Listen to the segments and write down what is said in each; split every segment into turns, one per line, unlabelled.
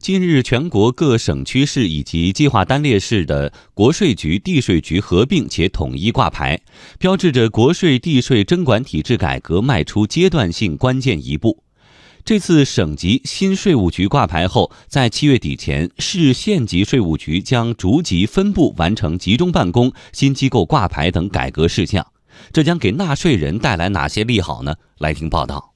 近日，全国各省区市以及计划单列市的国税局、地税局合并且统一挂牌，标志着国税地税征管体制改革迈出阶段性关键一步。这次省级新税务局挂牌后，在七月底前，市县级税务局将逐级分步完成集中办公、新机构挂牌等改革事项。这将给纳税人带来哪些利好呢？来听报道。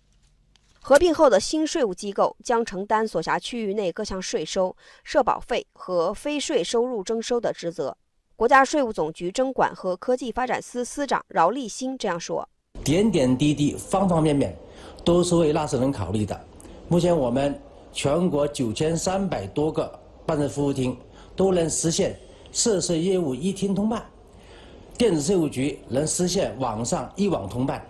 合并后的新税务机构将承担所辖区域内各项税收、社保费和非税收入征收的职责。国家税务总局征管和科技发展司司长饶立新这样说：“
点点滴滴、方方面面，都是为纳税人考虑的。目前我们全国九千三百多个办事服务厅都能实现涉税业务一厅通办，电子税务局能实现网上一网通办。”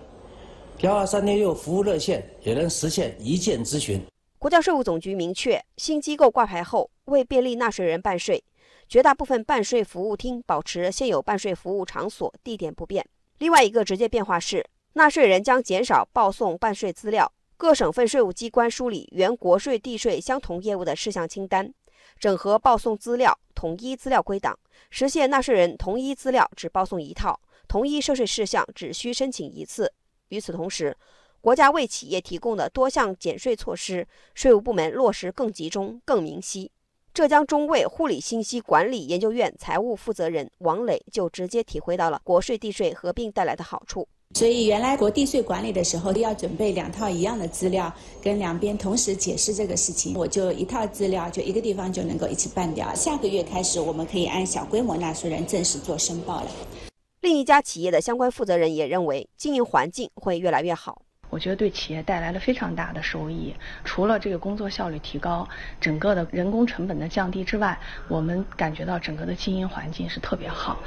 幺二三六六服务热线也能实现一键咨询。
国家税务总局明确，新机构挂牌后，为便利纳税人办税，绝大部分办税服务厅保持现有办税服务场所地点不变。另外一个直接变化是，纳税人将减少报送办税资料，各省份税务机关梳理原国税地税相同业务的事项清单，整合报送资料，统一资料归档，实现纳税人同一资料只报送一套，同一涉税事项只需申请一次。与此同时，国家为企业提供的多项减税措施，税务部门落实更集中、更明晰。浙江中卫护理信息管理研究院财务负责人王磊就直接体会到了国税地税合并带来的好处。
所以，原来国地税管理的时候要准备两套一样的资料，跟两边同时解释这个事情，我就一套资料就一个地方就能够一起办掉。下个月开始，我们可以按小规模纳税人正式做申报了。
另一家企业的相关负责人也认为，经营环境会越来越好。
我觉得对企业带来了非常大的收益。除了这个工作效率提高，整个的人工成本的降低之外，我们感觉到整个的经营环境是特别好。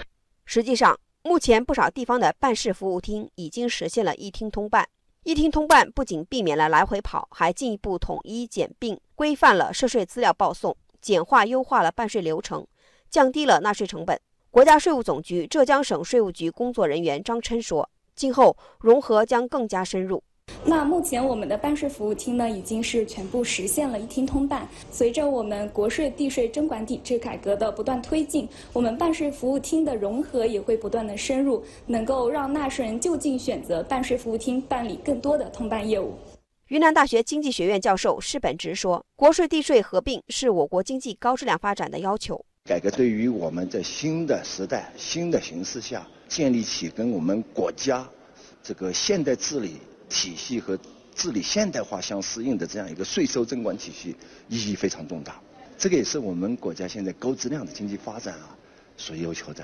实际上，目前不少地方的办事服务厅已经实现了一厅通办。一厅通办不仅避免了来回跑，还进一步统一简并规范了涉税资料报送，简化优化了办税流程，降低了纳税成本。国家税务总局浙江省税务局工作人员张琛说：“今后融合将更加深入。
那目前我们的办税服务厅呢，已经是全部实现了一厅通办。随着我们国税地税征管体制改革的不断推进，我们办税服务厅的融合也会不断的深入，能够让纳税人就近选择办税服务厅办理更多的通办业务。”
云南大学经济学院教授施本直说：“国税地税合并是我国经济高质量发展的要求。”
改革对于我们在新的时代、新的形势下建立起跟我们国家这个现代治理体系和治理现代化相适应的这样一个税收征管体系，意义非常重大。这个也是我们国家现在高质量的经济发展啊所要求的。